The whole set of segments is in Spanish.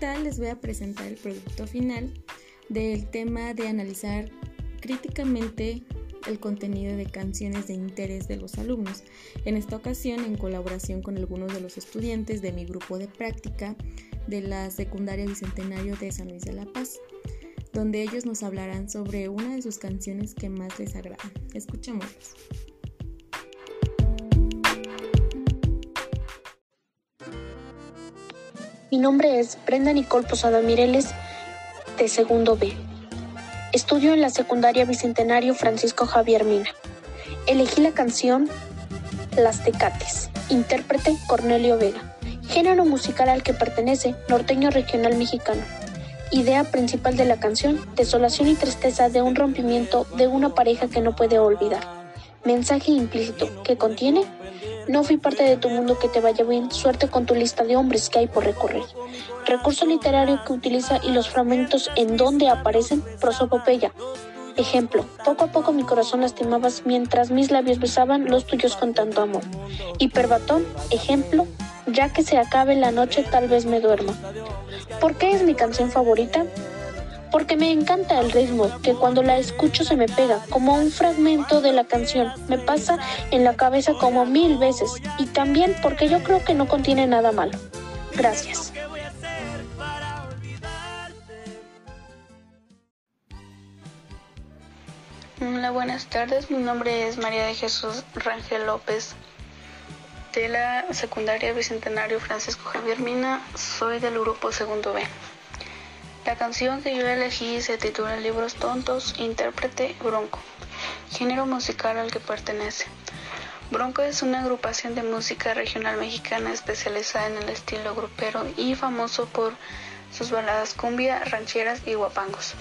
tal les voy a presentar el producto final del tema de analizar críticamente el contenido de canciones de interés de los alumnos. En esta ocasión, en colaboración con algunos de los estudiantes de mi grupo de práctica de la secundaria Bicentenario de San Luis de la Paz, donde ellos nos hablarán sobre una de sus canciones que más les agrada. Escuchémoslos. Mi nombre es Brenda Nicole Posada Mireles, de segundo B. Estudio en la secundaria Bicentenario Francisco Javier Mina. Elegí la canción Las Tecates, intérprete Cornelio Vega, género musical al que pertenece norteño regional mexicano. Idea principal de la canción, desolación y tristeza de un rompimiento de una pareja que no puede olvidar. Mensaje implícito que contiene no fui parte de tu mundo que te vaya bien, suerte con tu lista de hombres que hay por recorrer. Recurso literario que utiliza y los fragmentos en donde aparecen prosopopeya. Ejemplo, poco a poco mi corazón lastimabas mientras mis labios besaban los tuyos con tanto amor. Hiperbatón, ejemplo, ya que se acabe la noche tal vez me duerma. ¿Por qué es mi canción favorita? Porque me encanta el ritmo, que cuando la escucho se me pega, como un fragmento de la canción, me pasa en la cabeza como mil veces, y también porque yo creo que no contiene nada malo. Gracias. Hola, buenas tardes. Mi nombre es María de Jesús Rangel López de la secundaria Bicentenario Francisco Javier Mina. Soy del grupo Segundo B. La canción que yo elegí se titula Libros Tontos, intérprete Bronco, género musical al que pertenece. Bronco es una agrupación de música regional mexicana especializada en el estilo grupero y famoso por sus baladas cumbia, rancheras y guapangos.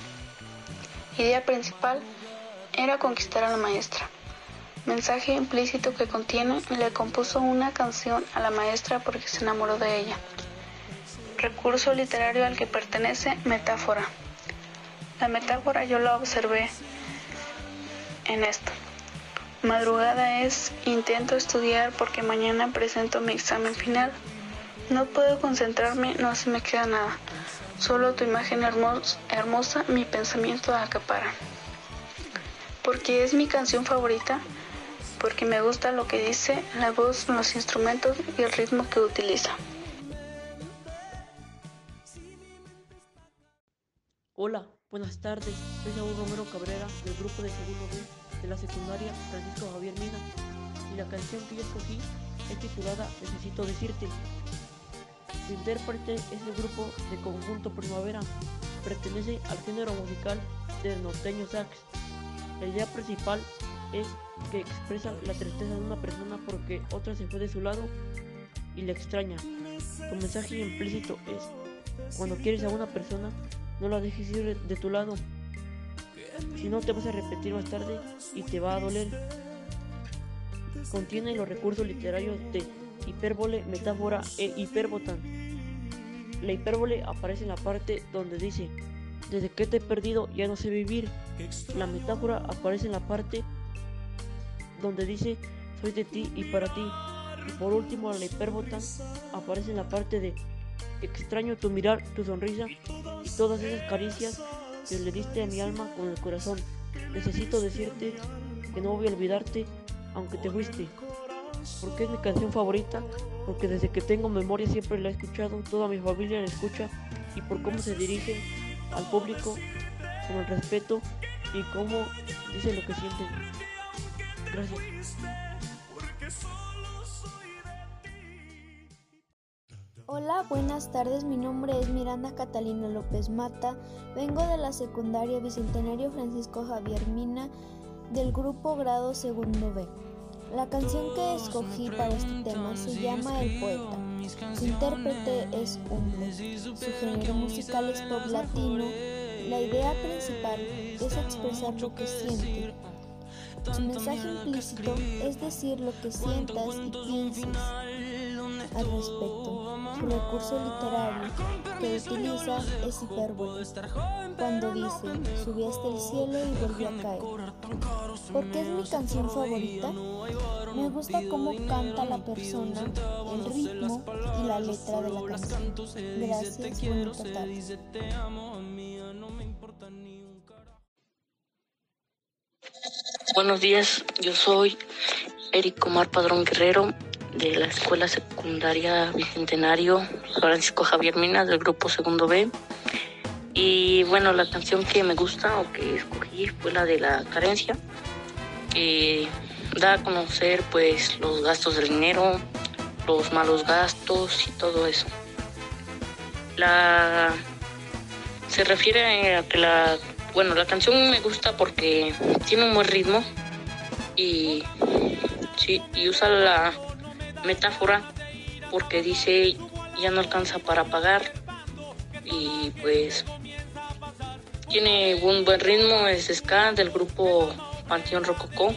Idea principal era conquistar a la maestra. Mensaje implícito que contiene, le compuso una canción a la maestra porque se enamoró de ella. Recurso literario al que pertenece metáfora. La metáfora yo la observé en esto. Madrugada es intento estudiar porque mañana presento mi examen final. No puedo concentrarme, no se me queda nada. Solo tu imagen hermosa, mi pensamiento acapara. Porque es mi canción favorita, porque me gusta lo que dice, la voz, los instrumentos y el ritmo que utiliza. Hola, buenas tardes. Soy Saúl Romero Cabrera del grupo de segundo B de la secundaria Francisco Javier Mina y la canción que yo escogí es titulada Necesito decirte. Su intérprete es el grupo de conjunto Primavera. Pertenece al género musical del norteño sax. La idea principal es que expresa la tristeza de una persona porque otra se fue de su lado y le extraña. Su mensaje implícito es, cuando quieres a una persona, no la dejes ir de tu lado. Si no, te vas a repetir más tarde y te va a doler. Contiene los recursos literarios de hipérbole, metáfora e hiperbotan. La hipérbole aparece en la parte donde dice, desde que te he perdido ya no sé vivir. La metáfora aparece en la parte donde dice, soy de ti y para ti. Por último, la hiperbotan aparece en la parte de Extraño tu mirar, tu sonrisa y todas esas caricias que le diste a mi alma con el corazón. Necesito decirte que no voy a olvidarte aunque te fuiste. Porque es mi canción favorita, porque desde que tengo memoria siempre la he escuchado, toda mi familia la escucha y por cómo se dirige al público con el respeto y cómo dice lo que sienten. Gracias. Hola, buenas tardes. Mi nombre es Miranda Catalina López Mata. Vengo de la secundaria Bicentenario Francisco Javier Mina del grupo grado segundo B. La canción que escogí para este tema se llama El Poeta. Su intérprete es Humble. Su género musical es pop latino. La idea principal es expresar lo que siente. Su mensaje implícito es decir lo que sientas y piensas al respecto. Su recurso literario que utiliza es hipérbole, cuando dice subí hasta el cielo y volví a caer. ¿Por qué es mi canción favorita? Me gusta cómo canta la persona, el ritmo y la letra de la canción. Gracias. Buenos días, yo soy Eric Omar Padrón Guerrero de la Escuela Secundaria Bicentenario Francisco Javier Minas del grupo Segundo B. Y bueno, la canción que me gusta o que escogí fue la de la carencia, que da a conocer pues los gastos del dinero, los malos gastos y todo eso. La se refiere a que la bueno, la canción me gusta porque tiene un buen ritmo y sí, y usa la metáfora porque dice ya no alcanza para pagar y pues tiene un buen ritmo, es ska del grupo Panteón Rococó.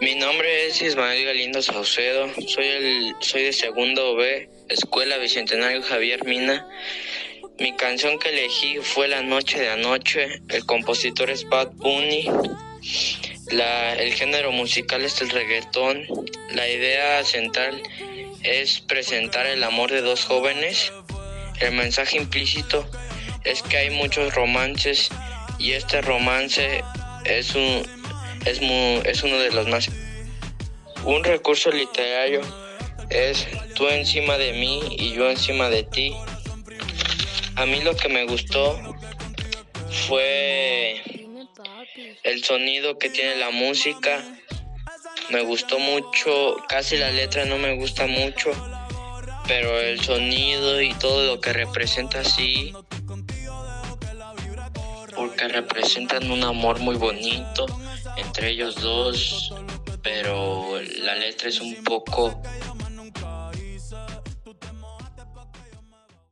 Mi nombre es Ismael Galindo Saucedo, soy, el, soy de segundo B, Escuela Bicentenario Javier Mina. Mi canción que elegí fue La Noche de Anoche, el compositor es Bad Bunny, el género musical es el reggaetón, la idea central es presentar el amor de dos jóvenes, el mensaje implícito es que hay muchos romances y este romance es un es, es uno de los más un recurso literario es tú encima de mí y yo encima de ti. A mí lo que me gustó fue el sonido que tiene la música. Me gustó mucho, casi la letra no me gusta mucho, pero el sonido y todo lo que representa sí, porque representan un amor muy bonito entre ellos dos, pero la letra es un poco